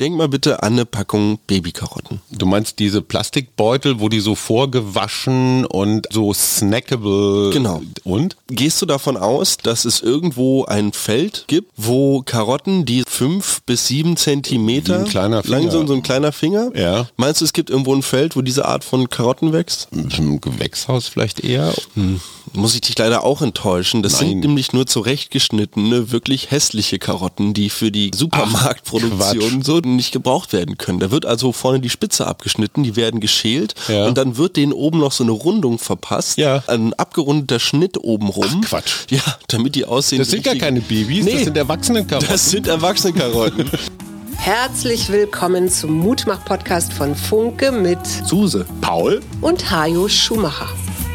Denk mal bitte an eine Packung Babykarotten. Du meinst diese Plastikbeutel, wo die so vorgewaschen und so snackable. Genau. Und? Gehst du davon aus, dass es irgendwo ein Feld gibt, wo Karotten, die fünf bis sieben Zentimeter Wie ein kleiner lang Finger. sind, so ein kleiner Finger? Ja. Meinst du, es gibt irgendwo ein Feld, wo diese Art von Karotten wächst? Im Gewächshaus vielleicht eher? Muss ich dich leider auch enttäuschen. Das Nein. sind nämlich nur zurechtgeschnittene, wirklich hässliche Karotten, die für die Supermarktproduktion so nicht gebraucht werden können. Da wird also vorne die Spitze abgeschnitten, die werden geschält Ja. und dann wird denen oben noch so eine Rundung verpasst. Ja. Ein abgerundeter Schnitt oben rum. Ach, Quatsch. Ja, damit die aussehen. Das sind gar keine Babys, Nee. das sind Erwachsenenkarotten. Das sind erwachsene Karotten. Herzlich willkommen zum Mutmach-Podcast von Funke mit Suse. Paul? und Hajo Schumacher.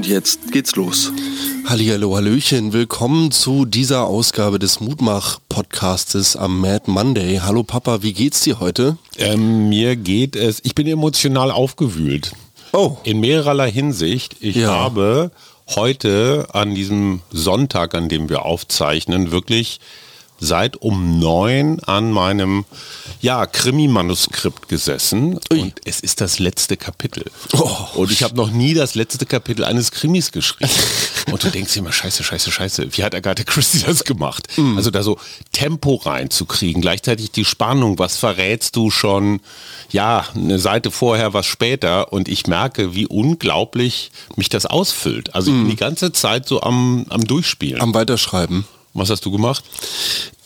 Und jetzt geht's los. Hallihallo, Hallöchen, willkommen zu dieser Ausgabe des Mutmach-Podcastes am Mad Monday. Hallo Papa, wie geht's dir heute? Ähm, mir geht es, ich bin emotional aufgewühlt. Oh. In mehrerlei Hinsicht. Ich Ja. habe heute an diesem Sonntag, an dem wir aufzeichnen, wirklich seit um neun an meinem ja, Krimi-Manuskript gesessen Ui. und es ist das letzte Kapitel. Oh. und ich habe noch nie das letzte Kapitel eines Krimis geschrieben. und du denkst dir immer, scheiße, scheiße, scheiße, wie hat Agatha Christie das gemacht? Mm. Also da so Tempo reinzukriegen, gleichzeitig die Spannung, was verrätst du schon, ja, eine Seite vorher, was später und ich merke, wie unglaublich mich das ausfüllt. Also ich bin die ganze Zeit so am, am Durchspielen. Mm. Am Weiterschreiben. Was hast du gemacht?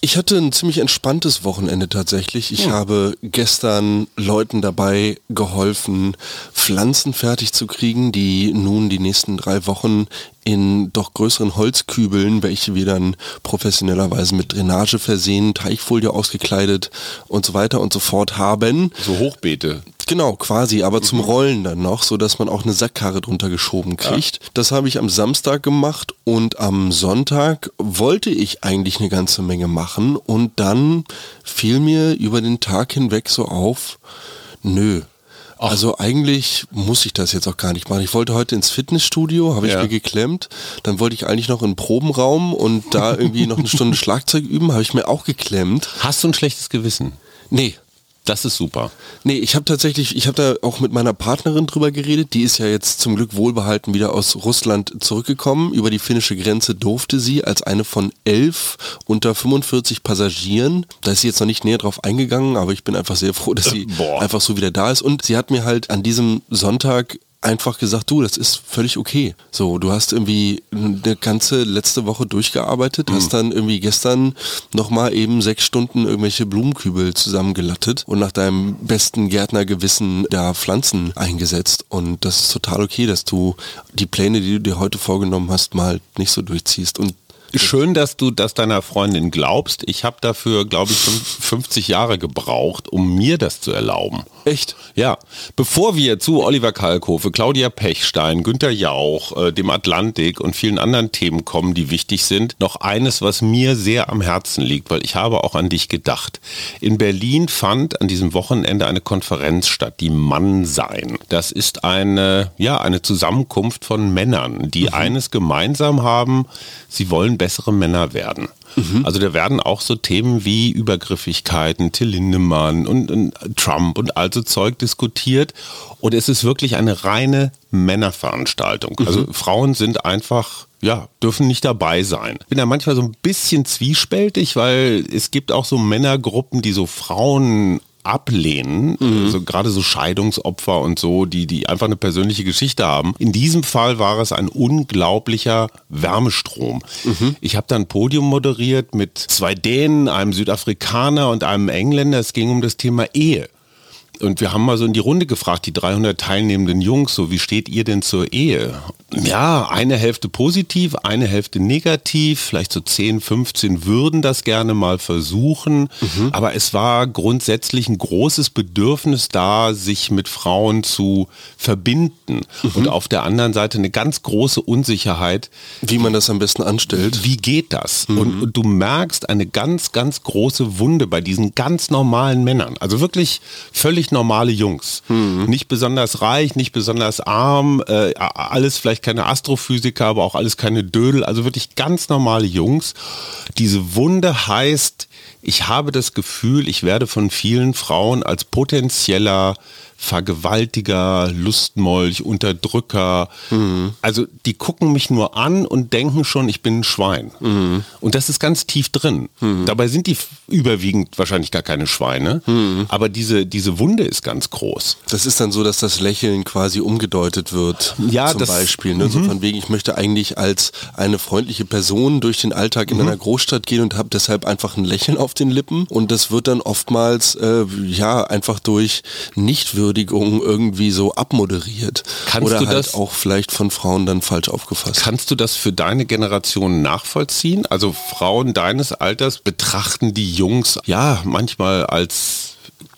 Ich hatte ein ziemlich entspanntes Wochenende tatsächlich. Ich habe gestern Leuten dabei geholfen, Pflanzen fertig zu kriegen, die nun die nächsten drei Wochen in doch größeren Holzkübeln, welche wir dann professionellerweise mit Drainage versehen, Teichfolie ausgekleidet und so weiter und so fort haben. So Hochbeete. Genau, quasi, aber zum Rollen dann noch, so dass man auch eine Sackkarre drunter geschoben kriegt. Das habe ich am Samstag gemacht und am Sonntag wollte ich eigentlich eine ganze Menge machen und dann fiel mir über den Tag hinweg so auf, nö. Also eigentlich muss ich das jetzt auch gar nicht machen. Ich wollte heute ins Fitnessstudio, habe ich Ja. mir geklemmt. Dann wollte ich eigentlich noch in den Probenraum und da irgendwie noch eine Stunde Schlagzeug üben, habe ich mir auch geklemmt. Hast du ein schlechtes Gewissen? Nee, Das ist super. Nee, ich habe tatsächlich, ich habe da auch mit meiner Partnerin drüber geredet. Die ist ja jetzt zum Glück wohlbehalten wieder aus Russland zurückgekommen. Über die finnische Grenze durfte sie als eine von elf unter 45 Passagieren. Da ist sie jetzt noch nicht näher drauf eingegangen, aber ich bin einfach sehr froh, dass sie boah. einfach so wieder da ist. Und sie hat mir halt an diesem Sonntag einfach gesagt, du, das ist völlig okay. So, du hast irgendwie eine ganze letzte Woche durchgearbeitet, hast dann irgendwie gestern nochmal eben sechs Stunden irgendwelche Blumenkübel zusammengelattet und nach deinem besten Gärtnergewissen da Pflanzen eingesetzt. Und das ist total okay, dass du die Pläne, die du dir heute vorgenommen hast, mal nicht so durchziehst. Und Schön, dass du das deiner Freundin glaubst. Ich habe dafür, glaube ich, fünf- 50 Jahre gebraucht, um mir das zu erlauben. Echt, Ja, bevor wir zu Oliver Kalkofe, Claudia Pechstein, Günter Jauch, äh, dem Atlantik und vielen anderen Themen kommen, die wichtig sind, noch eines, was mir sehr am Herzen liegt, weil ich habe auch an dich gedacht. In Berlin fand an diesem Wochenende eine Konferenz statt, die Mann sein. Das ist eine, ja, eine Zusammenkunft von Männern, die eines gemeinsam haben, sie wollen bessere Männer werden. Also da werden auch so Themen wie Übergriffigkeiten, Till Lindemann und, und Trump und all so Zeug diskutiert. Und es ist wirklich eine reine Männerveranstaltung. Also Frauen sind einfach ja, dürfen nicht dabei sein. Bin da manchmal so ein bisschen zwiespältig, weil es gibt auch so Männergruppen, die so Frauen ablehnen, also gerade so Scheidungsopfer und so, die, die einfach eine persönliche Geschichte haben. In diesem Fall war es ein unglaublicher Wärmestrom. Ich habe da ein Podium moderiert mit zwei Dänen, einem Südafrikaner und einem Engländer. Es ging um das Thema Ehe. Und wir haben mal so in die Runde gefragt, die 300 teilnehmenden Jungs, so wie steht ihr denn zur Ehe? Ja, eine Hälfte positiv, eine Hälfte negativ, vielleicht so 10, 15 würden das gerne mal versuchen. Mhm. Aber es war grundsätzlich ein großes Bedürfnis da, sich mit Frauen zu verbinden. Mhm. Und auf der anderen Seite eine ganz große Unsicherheit. Wie man das am besten anstellt. Wie geht das? Mhm. Und, und du merkst eine ganz, ganz große Wunde bei diesen ganz normalen Männern. Also wirklich völlig normale Jungs. Mhm. Nicht besonders reich, nicht besonders arm, äh, alles vielleicht keine Astrophysiker, aber auch alles keine Dödel. Also wirklich ganz normale Jungs. Diese Wunde heißt, ich habe das Gefühl, ich werde von vielen Frauen als potenzieller Vergewaltiger, Lustmolch, Unterdrücker. Mhm. Also die gucken mich nur an und denken schon, ich bin ein Schwein. Mhm. Und das ist ganz tief drin. Mhm. Dabei sind die überwiegend wahrscheinlich gar keine Schweine. Aber diese, diese Wunde ist ganz groß. Das ist dann so, dass das Lächeln quasi umgedeutet wird. Ja, zum das, Beispiel. Ne? So mhm. von wegen, ich möchte eigentlich als eine freundliche Person durch den Alltag in mhm. einer Großstadt gehen und habe deshalb einfach ein Lächeln auf den Lippen. Und das wird dann oftmals äh, ja einfach durch nicht Würdigung irgendwie so abmoderiert. Kannst Oder du halt das auch vielleicht von Frauen dann falsch aufgefasst. Kannst du das für deine Generation nachvollziehen? Also Frauen deines Alters betrachten die Jungs ja manchmal als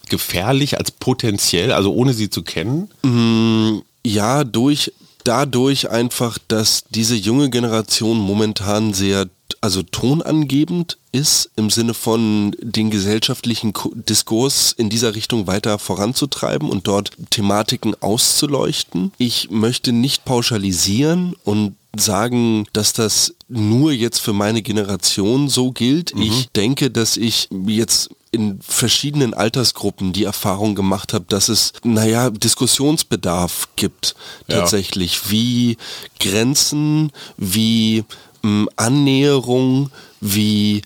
gefährlich, als potenziell, also ohne sie zu kennen? Mm, ja, durch dadurch einfach, dass diese junge Generation momentan sehr also tonangebend ist, im Sinne von den gesellschaftlichen Diskurs in dieser Richtung weiter voranzutreiben und dort Thematiken auszuleuchten. Ich möchte nicht pauschalisieren und sagen, dass das nur jetzt für meine Generation so gilt. Mhm. Ich denke, dass ich jetzt in verschiedenen Altersgruppen die Erfahrung gemacht habe, dass es, naja, Diskussionsbedarf gibt tatsächlich, ja. wie Grenzen, wie Annäherung, wie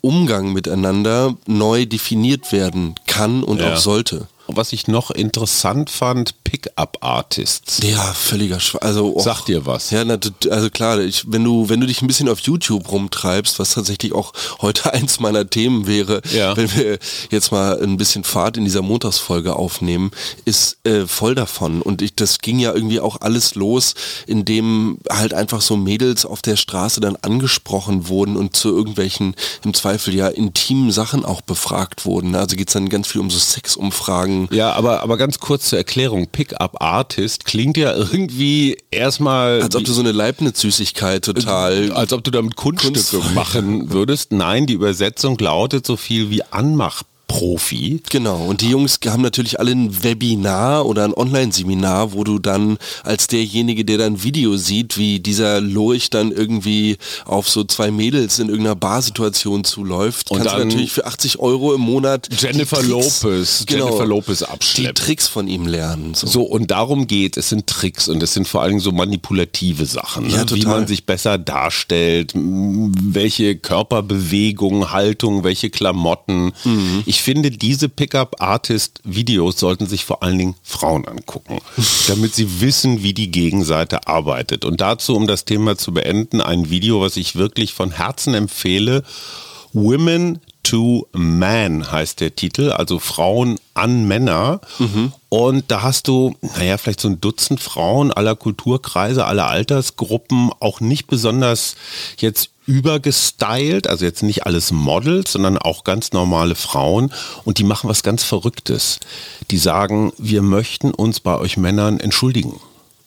Umgang miteinander neu definiert werden kann und ja. auch sollte. Was ich noch interessant fand, Pickup-Artists. Ja, völliger Schwach. Also, och, Sagt dir was? Ja, na, also klar, ich, wenn, du, wenn du dich ein bisschen auf YouTube rumtreibst, was tatsächlich auch heute eins meiner Themen wäre, ja. wenn wir jetzt mal ein bisschen Fahrt in dieser Montagsfolge aufnehmen, ist äh, voll davon. Und ich, das ging ja irgendwie auch alles los, indem halt einfach so Mädels auf der Straße dann angesprochen wurden und zu irgendwelchen, im Zweifel ja intimen Sachen auch befragt wurden. Also geht es dann ganz viel um so Sexumfragen ja, aber, aber ganz kurz zur Erklärung. Pickup Artist klingt ja irgendwie erstmal. Als ob du so eine Leibniz-Süßigkeit total. Als ob du damit Kunststücke Kunstfrei. machen würdest. Nein, die Übersetzung lautet so viel wie Anmach Profi. Genau, und die Jungs haben natürlich alle ein Webinar oder ein Online-Seminar, wo du dann als derjenige, der dann Video sieht, wie dieser Lurch dann irgendwie auf so zwei Mädels in irgendeiner Barsituation zuläuft, und kannst du natürlich für 80 Euro im Monat Jennifer Tricks, Lopez, genau, Jennifer Lopez abschleppen. Die Tricks von ihm lernen. So. so. und darum geht, es sind Tricks und es sind vor allem so manipulative Sachen, ja, ne? wie man sich besser darstellt, welche Körperbewegungen, Haltung, welche Klamotten. Mhm. Ich ich finde, diese Pickup-Artist-Videos sollten sich vor allen Dingen Frauen angucken, damit sie wissen, wie die Gegenseite arbeitet. Und dazu, um das Thema zu beenden, ein Video, was ich wirklich von Herzen empfehle. Women to Man heißt der Titel, also Frauen an Männer. Mhm. Und da hast du, naja, vielleicht so ein Dutzend Frauen aller Kulturkreise, aller Altersgruppen, auch nicht besonders jetzt übergestylt, also jetzt nicht alles Models, sondern auch ganz normale Frauen und die machen was ganz Verrücktes. Die sagen, wir möchten uns bei euch Männern entschuldigen.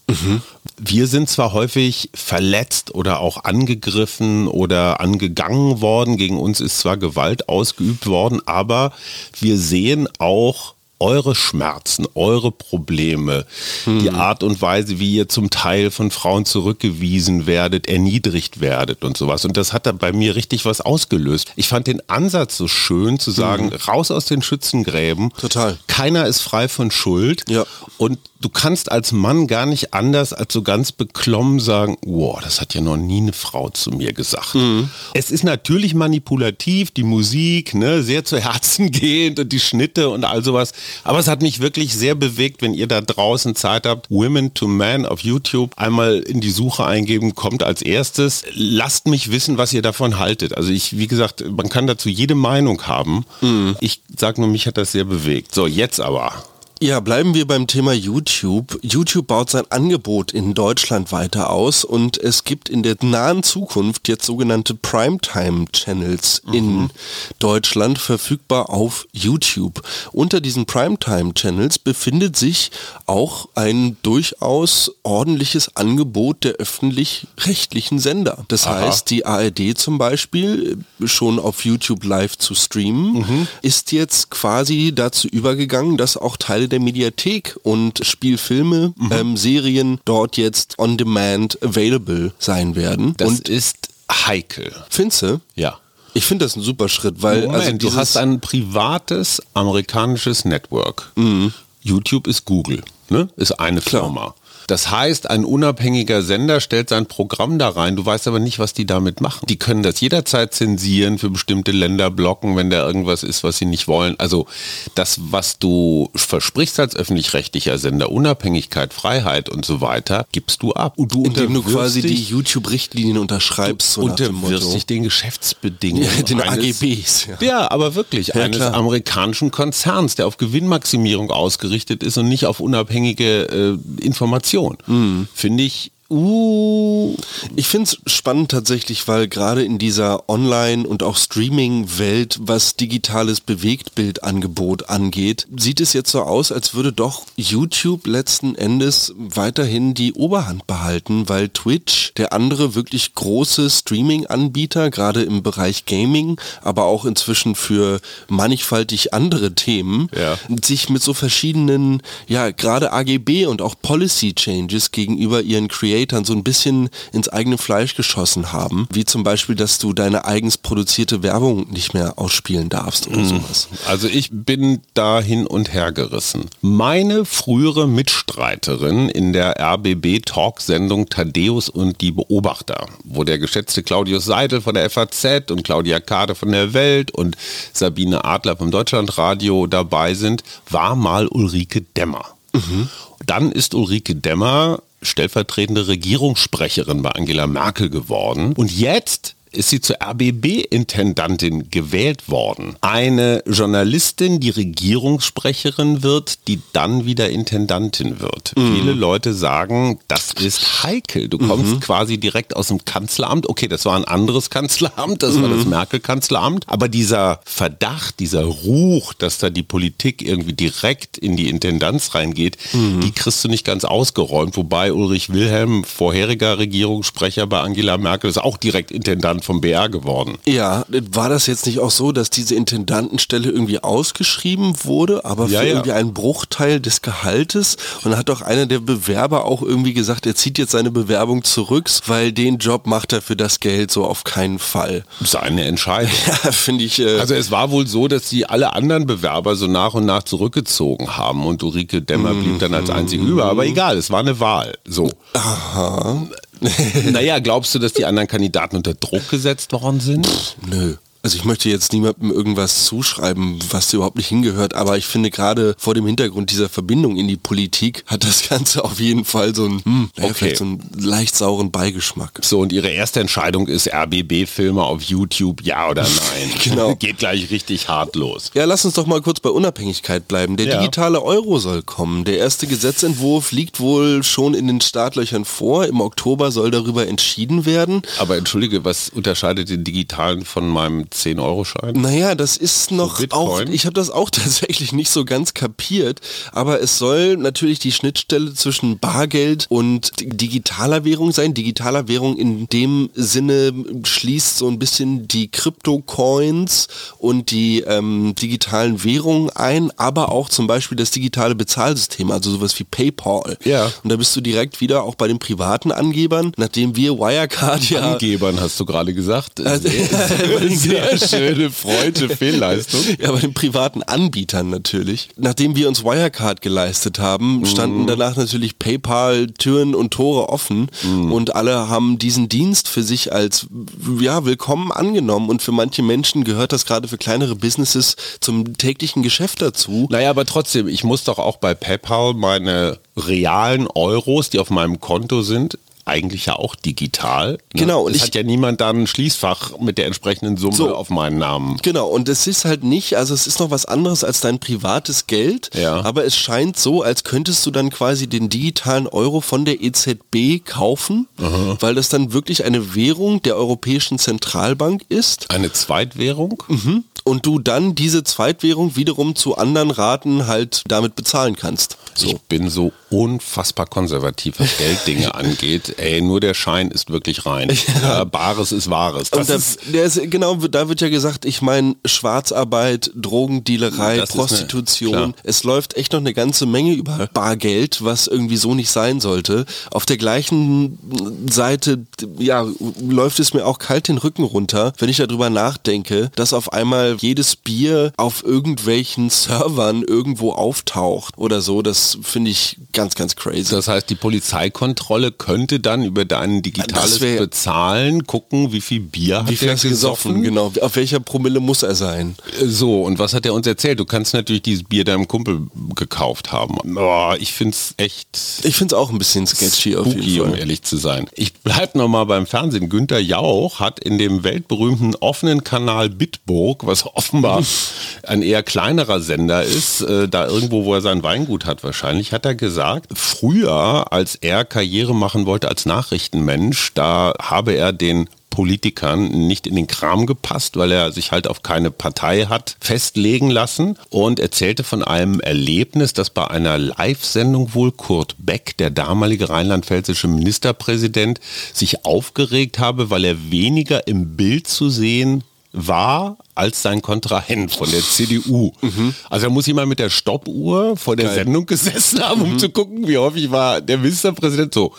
Mhm. Wir sind zwar häufig verletzt oder auch angegriffen oder angegangen worden, gegen uns ist zwar Gewalt ausgeübt worden, aber wir sehen auch eure Schmerzen, eure Probleme, hm. die Art und Weise, wie ihr zum Teil von Frauen zurückgewiesen werdet, erniedrigt werdet und sowas. Und das hat da bei mir richtig was ausgelöst. Ich fand den Ansatz so schön zu sagen, hm. raus aus den Schützengräben. Total. Keiner ist frei von Schuld. Ja. Und du kannst als Mann gar nicht anders als so ganz beklommen sagen, wow, das hat ja noch nie eine Frau zu mir gesagt. Mhm. Es ist natürlich manipulativ, die Musik, ne, sehr zu Herzen gehend und die Schnitte und all sowas. Aber es hat mich wirklich sehr bewegt, wenn ihr da draußen Zeit habt, Women to Men auf YouTube einmal in die Suche eingeben, kommt als erstes. Lasst mich wissen, was ihr davon haltet. Also ich, wie gesagt, man kann dazu jede Meinung haben. Mhm. Ich sag nur, mich hat das sehr bewegt. So, jetzt aber. Ja, bleiben wir beim Thema YouTube. YouTube baut sein Angebot in Deutschland weiter aus und es gibt in der nahen Zukunft jetzt sogenannte Primetime-Channels mhm. in Deutschland verfügbar auf YouTube. Unter diesen Primetime-Channels befindet sich auch ein durchaus ordentliches Angebot der öffentlich-rechtlichen Sender. Das Aha. heißt, die ARD zum Beispiel, schon auf YouTube live zu streamen, mhm. ist jetzt quasi dazu übergegangen, dass auch Teile der Mediathek und Spielfilme, mhm. ähm, Serien dort jetzt on demand available sein werden. Das und ist heikel. Findest Ja. Ich finde das ein super Schritt, weil Moment, also du hast ein privates amerikanisches Network. Mhm. YouTube ist Google, ne? Ist eine Klar. Firma. Das heißt, ein unabhängiger Sender stellt sein Programm da rein, du weißt aber nicht, was die damit machen. Die können das jederzeit zensieren, für bestimmte Länder blocken, wenn da irgendwas ist, was sie nicht wollen. Also das, was du versprichst als öffentlich-rechtlicher Sender, Unabhängigkeit, Freiheit und so weiter, gibst du ab. Und du Indem du quasi die YouTube-Richtlinien unterschreibst. Du unterwirfst dich den Geschäftsbedingungen. Ja, den eines, AGBs. Ja. ja. aber wirklich, ja, eines klar. amerikanischen Konzerns, der auf Gewinnmaximierung ausgerichtet ist und nicht auf unabhängige äh, Informationen. Information. Mhm. Finde ich Uh. Ich finde es spannend tatsächlich, weil gerade in dieser Online- und auch Streaming-Welt, was digitales Bewegtbildangebot angeht, sieht es jetzt so aus, als würde doch YouTube letzten Endes weiterhin die Oberhand behalten, weil Twitch, der andere wirklich große Streaming-Anbieter, gerade im Bereich Gaming, aber auch inzwischen für mannigfaltig andere Themen, ja. sich mit so verschiedenen, ja, gerade AGB und auch Policy Changes gegenüber ihren Creators Creatoren so ein bisschen ins eigene Fleisch geschossen haben, wie zum Beispiel, dass du deine eigens produzierte Werbung nicht mehr ausspielen darfst oder mhm. sowas. Also ich bin da hin und her gerissen. Meine frühere Mitstreiterin in der RBB Talk-Sendung Thaddeus und die Beobachter, wo der geschätzte Claudius Seidel von der FAZ und Claudia Kade von der Welt und Sabine Adler vom Deutschlandradio dabei sind, war mal Ulrike Dämmer. Mhm. Dann ist Ulrike Dämmer stellvertretende Regierungssprecherin bei Angela Merkel geworden. Und jetzt ist sie zur RBB-Intendantin gewählt worden. Eine Journalistin, die Regierungssprecherin wird, die dann wieder Intendantin wird. Mhm. Viele Leute sagen, das ist heikel. Du kommst mhm. quasi direkt aus dem Kanzleramt. Okay, das war ein anderes Kanzleramt, das mhm. war das Merkel-Kanzleramt. Aber dieser Verdacht, dieser Ruch, dass da die Politik irgendwie direkt in die Intendanz reingeht, mhm. die kriegst du nicht ganz ausgeräumt. Wobei Ulrich Wilhelm, vorheriger Regierungssprecher bei Angela Merkel, ist auch direkt Intendant Intendant vom BR geworden. Ja, war das jetzt nicht auch so, dass diese Intendantenstelle irgendwie ausgeschrieben wurde, aber für ja, ja. irgendwie einen Bruchteil des Gehaltes? Und dann hat doch einer der Bewerber auch irgendwie gesagt, er zieht jetzt seine Bewerbung zurück, weil den Job macht er für das Geld so auf keinen Fall. Seine Entscheidung. Ja, finde ich. Äh also es war wohl so, dass sie alle anderen Bewerber so nach und nach zurückgezogen haben und Ulrike Dämmer blieb dann als einzige über. Aber egal, es war eine Wahl. So. Aha. naja, glaubst du, dass die anderen Kandidaten unter Druck gesetzt worden sind? Pff, nö. Also ich möchte jetzt niemandem irgendwas zuschreiben, was überhaupt nicht hingehört, aber ich finde gerade vor dem Hintergrund dieser Verbindung in die Politik hat das Ganze auf jeden Fall so einen, hm, naja, okay. so einen leicht sauren Beigeschmack. So, und Ihre erste Entscheidung ist RBB-Filme auf YouTube, ja oder nein? genau. Geht gleich richtig hart los. Ja, lass uns doch mal kurz bei Unabhängigkeit bleiben. Der ja. digitale Euro soll kommen. Der erste Gesetzentwurf liegt wohl schon in den Startlöchern vor. Im Oktober soll darüber entschieden werden. Aber entschuldige, was unterscheidet den digitalen von meinem 10-Euro-Schein? Naja, das ist noch so auch, ich habe das auch tatsächlich nicht so ganz kapiert, aber es soll natürlich die Schnittstelle zwischen Bargeld und digitaler Währung sein. Digitaler Währung in dem Sinne schließt so ein bisschen die Krypto-Coins und die ähm, digitalen Währungen ein, aber auch zum Beispiel das digitale Bezahlsystem, also sowas wie PayPal. Ja. Und da bist du direkt wieder auch bei den privaten Angebern, nachdem wir Wirecard ja... Angebern hast du gerade gesagt. Also, sehr, sehr schöne Freude, Fehlleistung. Ja, bei den privaten Anbietern natürlich. Nachdem wir uns Wirecard geleistet haben, standen mhm. danach natürlich PayPal Türen und Tore offen mhm. und alle haben diesen Dienst für sich als ja, willkommen angenommen und für manche Menschen gehört das gerade für kleinere Businesses zum täglichen Geschäft dazu. Naja, aber trotzdem, ich muss doch auch bei PayPal meine realen Euros, die auf meinem Konto sind, eigentlich ja auch digital. Ne? Genau, und Es ich- hat ja niemand da ein Schließfach mit der entsprechenden Summe So. auf meinen Namen. Genau, und es ist halt nicht, also es ist noch was anderes als dein privates Geld, Ja. aber es scheint so, als könntest du dann quasi den digitalen Euro von der EZB kaufen, weil das dann wirklich eine Währung der Europäischen Zentralbank ist Eine Zweitwährung? Mhm. und du dann diese Zweitwährung wiederum zu anderen Raten halt damit bezahlen kannst. So. Ich bin so unfassbar konservativ, was Gelddinge angeht. Ey, nur der Schein ist wirklich rein. Ja. Bares ist Wahres. Das da, ist, ist, genau, da wird ja gesagt, ich meine Schwarzarbeit, Drogendealerei, eine- Prostitution. klar. es läuft echt noch eine ganze Menge über Bargeld, was irgendwie so nicht sein sollte. Auf der gleichen Seite, ja, läuft es mir auch kalt den Rücken runter, wenn ich darüber nachdenke, dass auf einmal jedes Bier auf irgendwelchen Servern irgendwo auftaucht oder so. Das finde ich ganz, ganz crazy. das heißt, die Polizeikontrolle könnte dann über dein digitales wär- Bezahlen gucken, wie viel Bier hat Wie viel hast du gesoffen? Genau. Auf welcher Promille muss er sein? So, und was hat er uns erzählt? Du kannst natürlich dieses Bier deinem Kumpel gekauft haben. Oh, ich find's echt Ich finde es auch ein bisschen sketchy auf spooky, jeden um Fall. ehrlich zu sein. Ich bleib noch mal beim Fernsehen. Günter Jauch hat in dem weltberühmten offenen Kanal Bitburg, was offenbar ein eher kleinerer Sender ist, äh, da irgendwo, wo er sein Weingut hat wahrscheinlich, hat er gesagt, früher, als er Karriere machen wollte als Nachrichtenmensch, da habe er den Politikern nicht in den Kram gepasst, weil er sich halt auf keine Partei hat festlegen lassen. Und erzählte von einem Erlebnis, dass bei einer Live-Sendung wohl Kurt Beck, der damalige rheinland-pfälzische Ministerpräsident, sich aufgeregt habe, weil er weniger im Bild zu sehen war als sein Kontrahent von der CDU. Also da muss jemand mit der Stoppuhr vor der Geil. Sendung gesessen haben, um zu gucken, wie häufig war der Ministerpräsident so.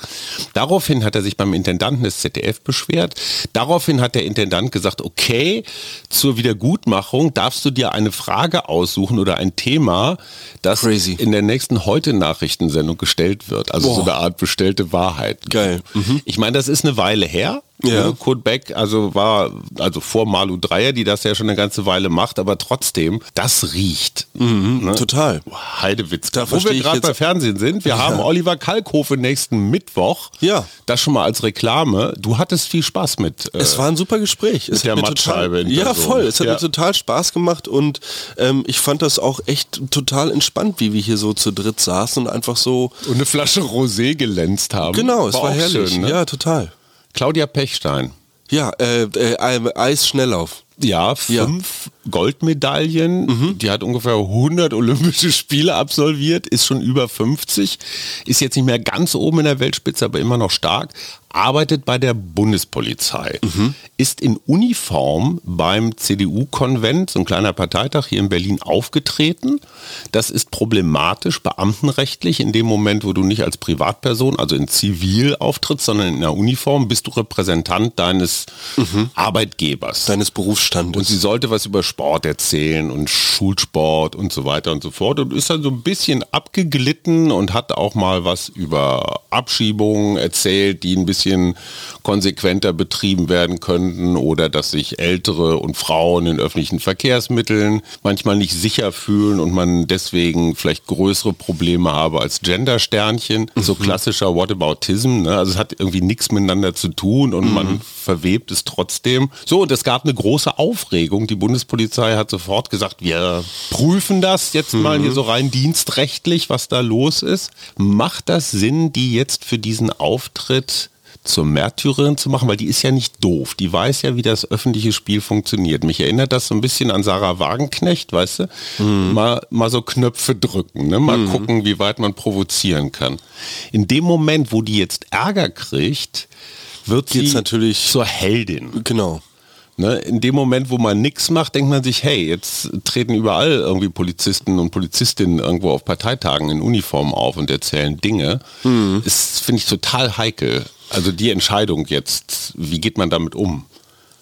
Daraufhin hat er sich beim Intendanten des ZDF beschwert. Daraufhin hat der Intendant gesagt, okay, zur Wiedergutmachung darfst du dir eine Frage aussuchen oder ein Thema, das Crazy. in der nächsten Heute-Nachrichtensendung gestellt wird. Also so Boah. eine Art bestellte Wahrheit. Geil. Mhm. Ich meine, das ist eine Weile her. Ja. Ne? Kurt Beck, also war, also vor Malu Dreyer, die das ja schon eine ganze Weile macht, aber trotzdem, das riecht. Ne? Total. Heidewitz. Da Wo wir gerade bei Fernsehen sind, wir haben Oliver Kalkofe nächsten Mittwoch. Ja. Das schon mal als Reklame. Du hattest viel Spaß mit. äh, Es war ein super Gespräch. Es der hat mir Mattscheibe ja, voll. Es hat Ja. mir total Spaß gemacht und ähm, ich fand das auch echt total entspannt, wie wir hier so zu dritt saßen und einfach so. und eine Flasche Rosé gelänzt haben. Genau, es war, auch herrlich. Schön, ne? Ja, total. Claudia Pechstein. Ja, äh, äh, Eisschnelllauf. Ja, fünf Goldmedaillen. Die hat ungefähr 100 Olympische Spiele absolviert, ist schon über 50, ist jetzt nicht mehr ganz oben in der Weltspitze, aber immer noch stark. Arbeitet bei der Bundespolizei, ist in Uniform beim CDU-Konvent, so ein kleiner Parteitag hier in Berlin, aufgetreten. Das ist problematisch, beamtenrechtlich. In dem Moment, wo du nicht als Privatperson, also in Zivil auftrittst, sondern in einer Uniform, bist du Repräsentant deines Arbeitgebers. Deines Berufsstandes. Und sie sollte was über Sport erzählen und Schulsport und so weiter und so fort und ist dann so ein bisschen abgeglitten und hat auch mal was über Abschiebungen erzählt, die ein bisschen konsequenter betrieben werden könnten oder dass sich Ältere und Frauen in öffentlichen Verkehrsmitteln manchmal nicht sicher fühlen und man deswegen vielleicht größere Probleme habe als Gendersternchen. So klassischer Whataboutism. Ne? Also es hat irgendwie nichts miteinander zu tun und man verwebt es trotzdem. So, und es gab eine große Aufregung. Die Bundespolizei hat sofort gesagt, wir prüfen das jetzt mal hier so rein dienstrechtlich, was da los ist. Macht das Sinn, die jetzt für diesen Auftritt zur Märtyrerin zu machen, weil die ist ja nicht doof. Die weiß ja, wie das öffentliche Spiel funktioniert. Mich erinnert das so ein bisschen an Sarah Wagenknecht, weißt du? Mal, mal so Knöpfe drücken, ne? mal gucken, wie weit man provozieren kann. In dem Moment, wo die jetzt Ärger kriegt, wird sie natürlich- zur Heldin. Genau. Ne? In dem Moment, wo man nichts macht, denkt man sich, hey, jetzt treten überall irgendwie Polizisten und Polizistinnen irgendwo auf Parteitagen in Uniform auf und erzählen Dinge. Das finde ich total heikel. Also die Entscheidung jetzt, wie geht man damit um?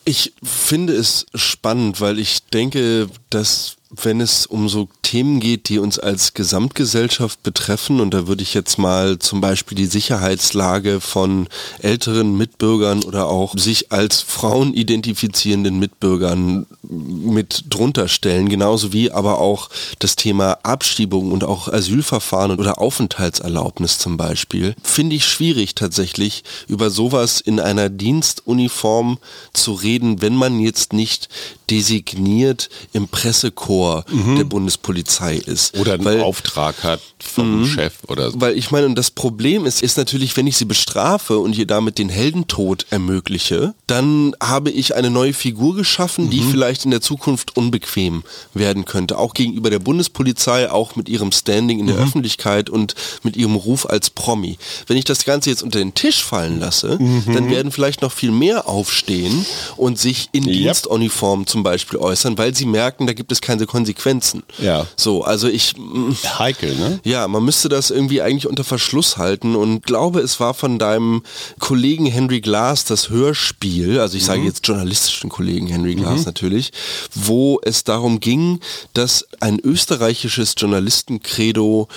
Ich finde es spannend, weil ich denke, dass wenn es um so Themen geht, die uns als Gesamtgesellschaft betreffen, und da würde ich jetzt mal zum Beispiel die Sicherheitslage von älteren Mitbürgern oder auch sich als Frauen identifizierenden Mitbürgern mit drunter stellen, genauso wie aber auch das Thema Abschiebung und auch Asylverfahren oder Aufenthaltserlaubnis zum Beispiel, finde ich schwierig tatsächlich über sowas in einer Dienstuniform zu reden, wenn man jetzt nicht designiert im Pressekorps mhm. der Bundespolizei ist. Oder einen weil, Auftrag hat vom mhm. Chef oder so. Weil ich meine, und das Problem ist, ist natürlich, wenn ich sie bestrafe und ihr damit den Heldentod ermögliche, dann habe ich eine neue Figur geschaffen, mhm. die vielleicht in der Zukunft unbequem werden könnte. Auch gegenüber der Bundespolizei, auch mit ihrem Standing in der mhm. Öffentlichkeit und mit ihrem Ruf als Promi. Wenn ich das Ganze jetzt unter den Tisch fallen lasse, mhm. dann werden vielleicht noch viel mehr aufstehen und sich in yep. Dienstuniform zum Beispiel äußern, weil sie merken, da gibt es keine Konsequenzen. Ja. So, also ich. Heikel, ne? Ja, man müsste das irgendwie eigentlich unter Verschluss halten und glaube, es war von deinem Kollegen Henry Glass das Hörspiel, also ich mhm. sage jetzt journalistischen Kollegen Henry Glass mhm. natürlich, wo es darum ging, dass ein österreichisches Journalistenkredo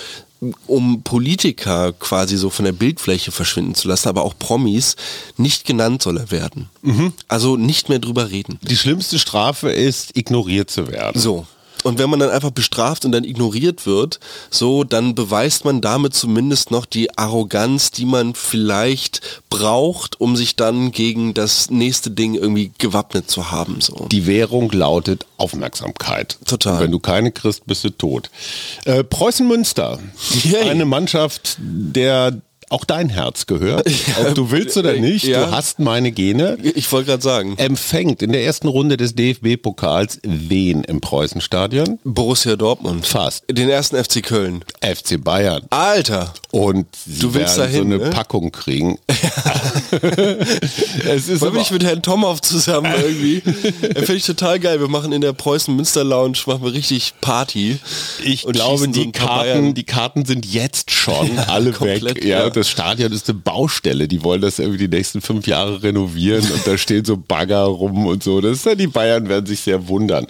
um Politiker quasi so von der Bildfläche verschwinden zu lassen, aber auch Promis, nicht genannt soll er werden. Mhm. Also nicht mehr drüber reden. Die schlimmste Strafe ist, ignoriert zu werden. So. Und wenn man dann einfach bestraft und dann ignoriert wird, so, dann beweist man damit zumindest noch die Arroganz, die man vielleicht braucht, um sich dann gegen das nächste Ding irgendwie gewappnet zu haben. So. Die Währung lautet Aufmerksamkeit. Total. Und wenn du keine kriegst, bist du tot. Äh, Preußen Münster. Yay. Eine Mannschaft, der auch dein Herz gehört. Ob du willst oder nicht, ja. du hast meine Gene. Ich wollte gerade sagen. Empfängt in der ersten Runde des DFB-Pokals wen im Preußenstadion? Borussia Dortmund. Fast. Den ersten FC Köln. FC Bayern. Alter. Und du willst dahin, so eine ne? Packung kriegen. es ist Wollen wir nicht mit Herrn Tomhoff zusammen irgendwie? Finde ich total geil. Wir machen in der Preußen Münster Lounge machen wir richtig Party. Ich glaube, die Karten, die Karten sind jetzt schon alle weg. Ja, ja das Stadion ist eine Baustelle. Die wollen das irgendwie die nächsten fünf Jahre renovieren und da stehen so Bagger rum und so. Das ja, die Bayern werden sich sehr wundern.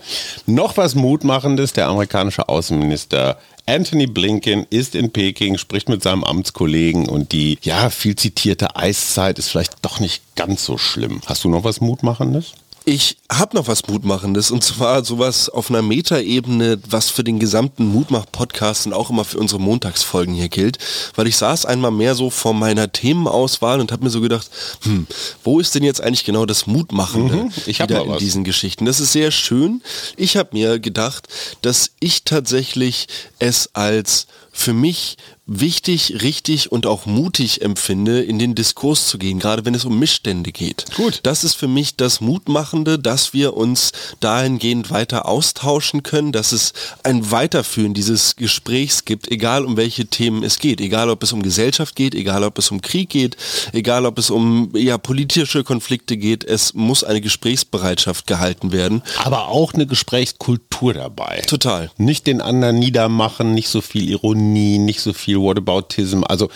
Noch was Mutmachendes, der amerikanische Außenminister Anthony Blinken ist in Peking, spricht mit seinem Amtskollegen und die, ja, viel zitierte Eiszeit ist vielleicht doch nicht ganz so schlimm. Hast du noch was Mutmachendes? Ich habe noch was Mutmachendes und zwar sowas auf einer Metaebene, was für den gesamten Mutmach-Podcast und auch immer für unsere Montagsfolgen hier gilt, weil ich saß einmal mehr so vor meiner Themenauswahl und habe mir so gedacht, hm, wo ist denn jetzt eigentlich genau das Mutmachende mhm, ich wieder in diesen Geschichten? Das ist sehr schön. Ich habe mir gedacht, dass ich tatsächlich es als für mich wichtig, richtig und auch mutig empfinde, in den Diskurs zu gehen, gerade wenn es um Missstände geht. Gut. Das ist für mich das Mutmachende, dass wir uns dahingehend weiter austauschen können, dass es ein Weiterführen dieses Gesprächs gibt, egal um welche Themen es geht, egal ob es um Gesellschaft geht, egal ob es um Krieg geht, egal ob es um ja, politische Konflikte geht, es muss eine Gesprächsbereitschaft gehalten werden. Aber auch eine Gesprächskultur dabei. Total. Nicht den anderen niedermachen, nicht so viel Ironie, nicht so viel viel Whataboutism. Also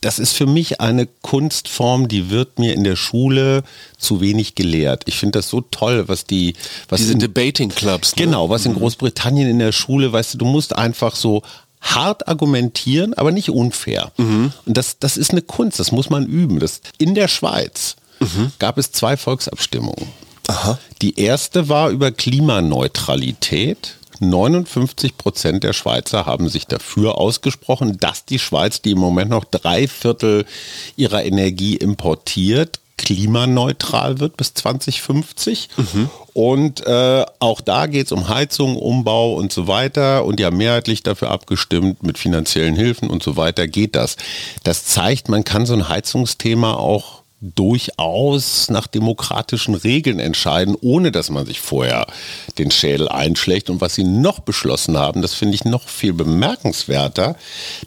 das ist für mich eine Kunstform, die wird mir in der Schule zu wenig gelehrt. Ich finde das so toll, was die... Was Diese in, Debating Clubs. Ne? Genau, was in mhm. Großbritannien in der Schule, weißt du, du musst einfach so hart argumentieren, aber nicht unfair. Mhm. Und das, das ist eine Kunst, das muss man üben. Das, in der Schweiz mhm. gab es zwei Volksabstimmungen. Aha. Die erste war über Klimaneutralität 59 Prozent der Schweizer haben sich dafür ausgesprochen, dass die Schweiz, die im Moment noch drei Viertel ihrer Energie importiert, klimaneutral wird bis 2050. Mhm. Und äh, auch da geht es um Heizung, Umbau und so weiter. Und ja, mehrheitlich dafür abgestimmt mit finanziellen Hilfen und so weiter geht das. Das zeigt, man kann so ein Heizungsthema auch durchaus nach demokratischen Regeln entscheiden, ohne dass man sich vorher den Schädel einschlägt. Und was sie noch beschlossen haben, das finde ich noch viel bemerkenswerter,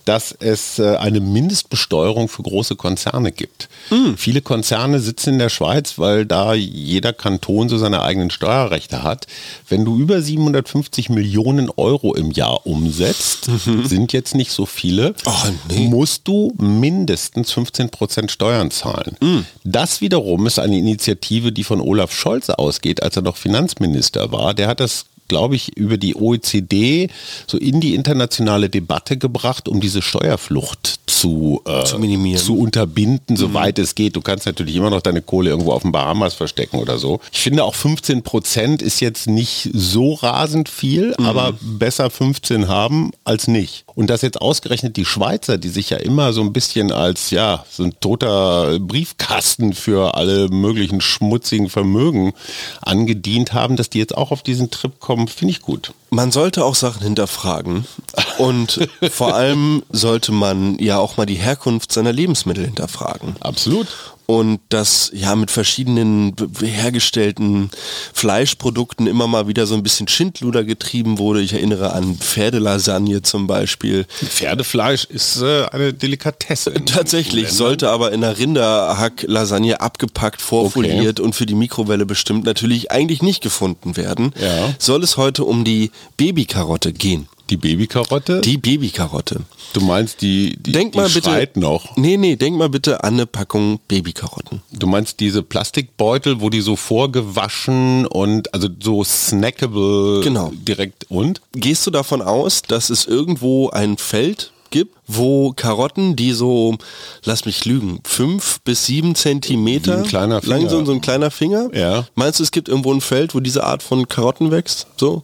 dass es äh, eine Mindestbesteuerung für große Konzerne gibt. Mhm. Viele Konzerne sitzen in der Schweiz, weil da jeder Kanton so seine eigenen Steuerrechte hat. Wenn du über 750 Millionen Euro im Jahr umsetzt, mhm. sind jetzt nicht so viele, oh, nee. musst du mindestens 15 Prozent Steuern zahlen. Mhm. Das wiederum ist eine Initiative, die von Olaf Scholz ausgeht, als er noch Finanzminister war. Der hat das glaube ich, über die OECD so in die internationale Debatte gebracht, um diese Steuerflucht zu, äh, zu minimieren, zu unterbinden, soweit mhm. es geht. Du kannst natürlich immer noch deine Kohle irgendwo auf den Bahamas verstecken oder so. Ich finde auch 15 Prozent ist jetzt nicht so rasend viel, mhm. aber besser 15 haben als nicht. Und dass jetzt ausgerechnet die Schweizer, die sich ja immer so ein bisschen als ja so ein toter Briefkasten für alle möglichen schmutzigen Vermögen angedient haben, dass die jetzt auch auf diesen Trip kommen, finde ich gut. Man sollte auch Sachen hinterfragen und vor allem sollte man ja auch mal die Herkunft seiner Lebensmittel hinterfragen. Absolut und dass ja mit verschiedenen hergestellten Fleischprodukten immer mal wieder so ein bisschen Schindluder getrieben wurde. Ich erinnere an Pferdelasagne zum Beispiel. Pferdefleisch ist äh, eine Delikatesse. Tatsächlich, sollte aber in einer Rinderhack-Lasagne abgepackt, vorfoliert okay. und für die Mikrowelle bestimmt natürlich eigentlich nicht gefunden werden. Ja. Soll es heute um die Babykarotte gehen. Die Babykarotte? Die Babykarotte. Du meinst, die, die, denk mal die bitte, schreit noch? Nee, nee, denk mal bitte an eine Packung Babykarotten. Du meinst diese Plastikbeutel, wo die so vorgewaschen und also so snackable genau. direkt und? Gehst du davon aus, dass es irgendwo ein Feld gibt, wo Karotten, die so, lass mich lügen, fünf bis sieben Zentimeter ein kleiner Finger. lang sind, so ein kleiner Finger. Ja. Meinst du, es gibt irgendwo ein Feld, wo diese Art von Karotten wächst? So?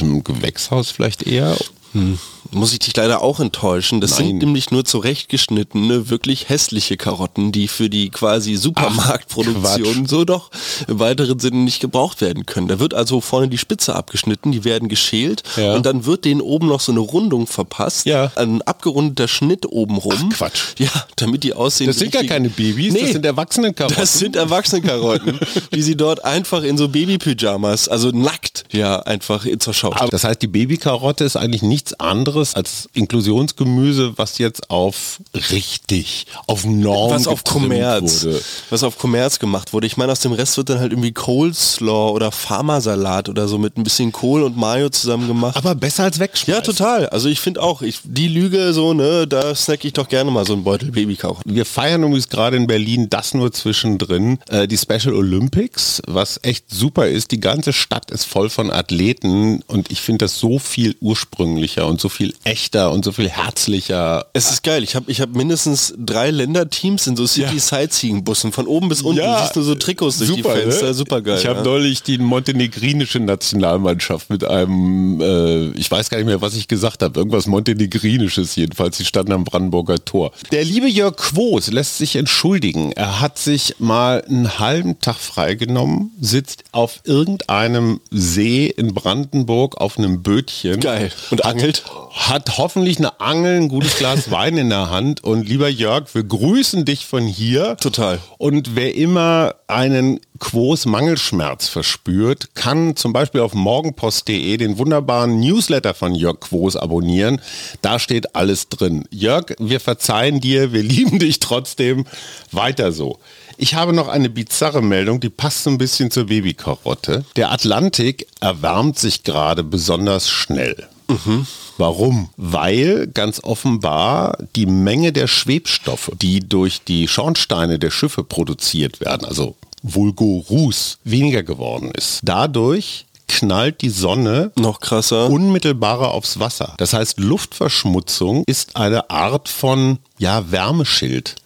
Im Gewächshaus vielleicht eher. Hm muss ich dich leider auch enttäuschen. Das Nein. sind nämlich nur zurechtgeschnittene, wirklich hässliche Karotten, die für die quasi Supermarktproduktion Ach, so doch im weiteren Sinne nicht gebraucht werden können. Da wird also vorne die Spitze abgeschnitten, die werden geschält ja. und dann wird denen oben noch so eine Rundung verpasst. Ja. Ein abgerundeter Schnitt oben rum. Ach, Quatsch. Ja, damit die aussehen. Das sind gar keine Babys, nee, das sind Erwachsenenkarotten. Das sind Erwachsenenkarotten, die sie dort einfach in so Babypyjamas, also nackt, ja, einfach zur Schau. Das heißt, die Babykarotte ist eigentlich nichts anderes anderes als Inklusionsgemüse, was jetzt auf richtig, auf Norm was auf Kommerz, wurde. was auf Kommerz gemacht wurde. Ich meine, aus dem Rest wird dann halt irgendwie Coleslaw oder Pharmasalat oder so mit ein bisschen Kohl und Mayo zusammen gemacht. Aber besser als wegschmeißen. Ja, total. Also ich finde auch, ich, die Lüge so, ne, da snack ich doch gerne mal so einen Beutel Babykauch. Wir feiern übrigens gerade in Berlin das nur zwischendrin, äh, die Special Olympics, was echt super ist. Die ganze Stadt ist voll von Athleten und ich finde das so viel ursprünglicher und so viel echter und so viel herzlicher. Es ist geil. Ich habe ich hab mindestens drei Länderteams in so City-Sightseeing-Bussen von oben bis unten. Ja, siehst du so Trikots durch super, die Fenster. Ne? Super geil. Ich habe ja. neulich die montenegrinische Nationalmannschaft mit einem, äh, ich weiß gar nicht mehr, was ich gesagt habe, irgendwas montenegrinisches jedenfalls. Die standen am Brandenburger Tor. Der liebe Jörg Quos lässt sich entschuldigen. Er hat sich mal einen halben Tag freigenommen, sitzt auf irgendeinem See in Brandenburg auf einem Bötchen. Geil. Und angelt hat hoffentlich eine Angel, ein gutes Glas Wein in der Hand. Und lieber Jörg, wir grüßen dich von hier. Total. Und wer immer einen Quos Mangelschmerz verspürt, kann zum Beispiel auf morgenpost.de den wunderbaren Newsletter von Jörg Quos abonnieren. Da steht alles drin. Jörg, wir verzeihen dir, wir lieben dich trotzdem. Weiter so. Ich habe noch eine bizarre Meldung, die passt so ein bisschen zur Babykarotte. Der Atlantik erwärmt sich gerade besonders schnell. Mhm. Warum? Weil ganz offenbar die Menge der Schwebstoffe, die durch die Schornsteine der Schiffe produziert werden, also Vulgo Ruß, weniger geworden ist. Dadurch knallt die Sonne noch krasser unmittelbarer aufs Wasser. Das heißt, Luftverschmutzung ist eine Art von ja, Wärmeschild.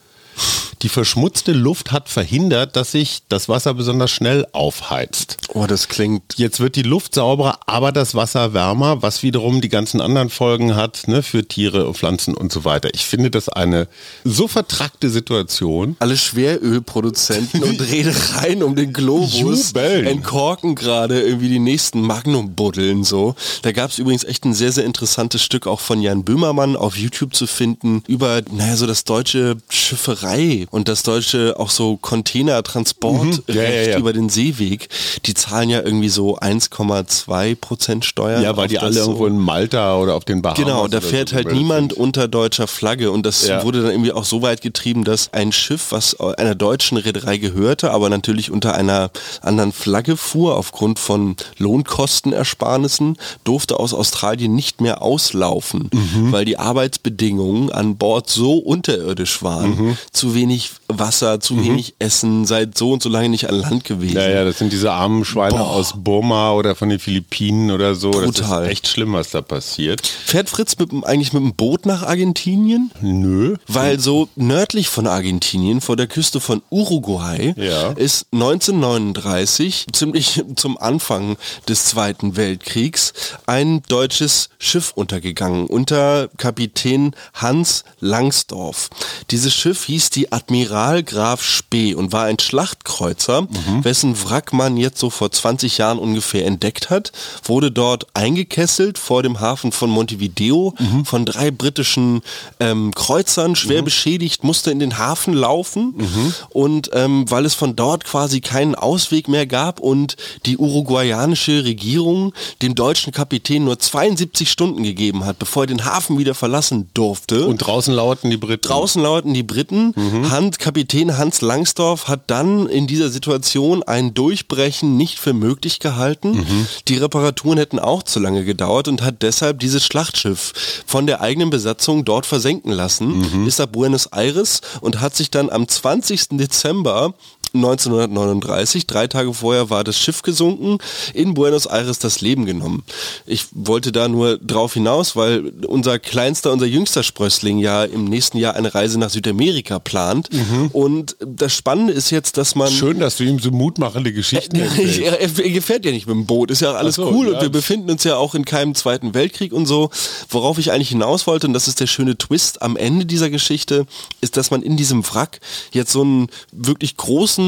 Die verschmutzte Luft hat verhindert, dass sich das Wasser besonders schnell aufheizt. Oh, das klingt. Jetzt wird die Luft sauberer, aber das Wasser wärmer, was wiederum die ganzen anderen Folgen hat, ne, für Tiere, Pflanzen und so weiter. Ich finde das eine so vertrackte Situation. Alle Schwerölproduzenten und Reedereien um den Globus Jubeln. entkorken gerade irgendwie die nächsten Magnum-Buddeln so. Da gab es übrigens echt ein sehr, sehr interessantes Stück auch von Jan Böhmermann auf YouTube zu finden über, naja, so das deutsche Schifferei und das deutsche auch so Containertransportrecht Mhm. Ja, ja, ja. über den Seeweg, die zahlen ja irgendwie so 1,2 Prozent Steuern. Ja, weil die alle so. irgendwo in Malta oder auf den Bahamas. Genau, da fährt so halt niemand sind. unter deutscher Flagge und das wurde dann irgendwie auch so weit getrieben, dass ein Schiff, was einer deutschen Reederei gehörte, aber natürlich unter einer anderen Flagge fuhr, aufgrund von Lohnkostenersparnissen, durfte aus Australien nicht mehr auslaufen, Mhm. weil die Arbeitsbedingungen an Bord so unterirdisch waren, zu wenig wenig Wasser, zu wenig Essen, seit so und so lange nicht an Land gewesen. Ja, ja, das sind diese armen Schweine Boah. aus Burma oder von den Philippinen oder so. Das Brutal. ist echt schlimm, was da passiert. Fährt Fritz mit, eigentlich mit dem Boot nach Argentinien? Nö. Weil so nördlich von Argentinien, vor der Küste von Uruguay, Ja. ist 1939, ziemlich zum Anfang des Zweiten Weltkriegs, ein deutsches Schiff untergegangen unter Kapitän Hans Langsdorff. Dieses Schiff hieß die Admiral Graf Spee und war ein Schlachtkreuzer, wessen Wrack man jetzt so vor 20 Jahren ungefähr entdeckt hat, wurde dort eingekesselt vor dem Hafen von Montevideo von drei britischen ähm, Kreuzern, schwer beschädigt, musste in den Hafen laufen und ähm, weil es von dort quasi keinen Ausweg mehr gab und die uruguayanische Regierung dem deutschen Kapitän nur 72 Stunden gegeben hat, bevor er den Hafen wieder verlassen durfte. Und draußen lauerten die Briten. Draußen lauten die Briten. Hans, Kapitän Hans Langsdorff hat dann in dieser Situation ein Durchbrechen nicht für möglich gehalten. Die Reparaturen hätten auch zu lange gedauert und hat deshalb dieses Schlachtschiff von der eigenen Besatzung dort versenken lassen, ist nach Buenos Aires und hat sich dann am 20. Dezember 1939, drei Tage vorher war das Schiff gesunken, in Buenos Aires das Leben genommen. Ich wollte da nur drauf hinaus, weil unser kleinster, unser jüngster Sprössling ja im nächsten Jahr eine Reise nach Südamerika plant. Und das Spannende ist jetzt, dass man... Schön, dass du ihm so mutmachende Geschichten erzählst. er, er gefährt ja nicht mit dem Boot, ist ja alles so, cool ja. und wir befinden uns ja auch in keinem Zweiten Weltkrieg und so. Worauf ich eigentlich hinaus wollte, und das ist der schöne Twist am Ende dieser Geschichte, ist, dass man in diesem Wrack jetzt so einen wirklich großen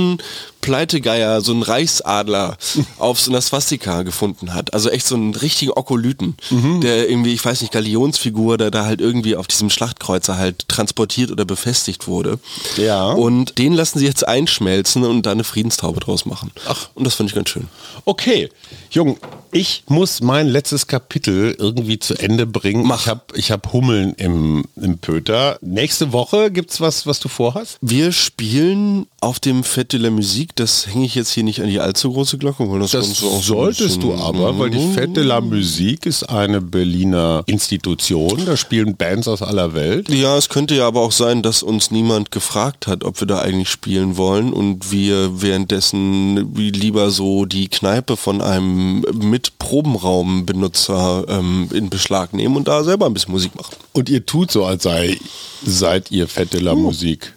Pleitegeier, so einen Reichsadler auf so einer Swastika gefunden hat. Also echt so einen richtigen Okolyten, Mhm. der irgendwie, ich weiß nicht, Galionsfigur, der da halt irgendwie auf diesem Schlachtkreuzer halt transportiert oder befestigt wurde. Ja. Und den lassen sie jetzt einschmelzen und da eine Friedenstaube draus machen. Ach. Und das finde ich ganz schön. Okay, Jung, ich muss mein letztes Kapitel irgendwie zu Ende bringen. Mach. Ich habe ich hab Hummeln im, im Pöter. Nächste Woche gibt's was, was du vorhast? Wir spielen auf dem Fête de la Musique, das hänge ich jetzt hier nicht an die allzu große Glocke, weil das, Das solltest du aber, weil die Fête de la Musique ist eine Berliner Institution. Da spielen Bands aus aller Welt. Ja, es könnte ja aber auch sein, dass uns niemand gefragt hat, ob wir da eigentlich spielen wollen und wir währenddessen lieber so die Kneipe von einem Mit-Probenraum-Benutzer ähm, in Beschlag nehmen und da selber ein bisschen Musik machen. Und ihr tut so, als sei, seid ihr Fête de la Musique.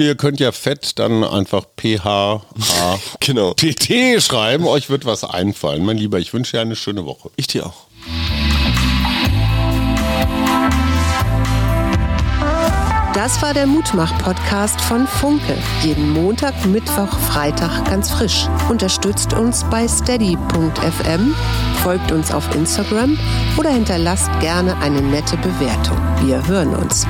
Ihr könnt ja Fett dann einfach PH Genau. TT schreiben. Euch wird was einfallen. Mein Lieber, ich wünsche dir eine schöne Woche. Ich dir auch. Das war der Mutmach-Podcast von Funke. Jeden Montag, Mittwoch, Freitag ganz frisch. Unterstützt uns bei steady.fm, folgt uns auf Instagram oder hinterlasst gerne eine nette Bewertung. Wir hören uns.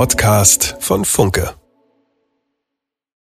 Podcast von Funke.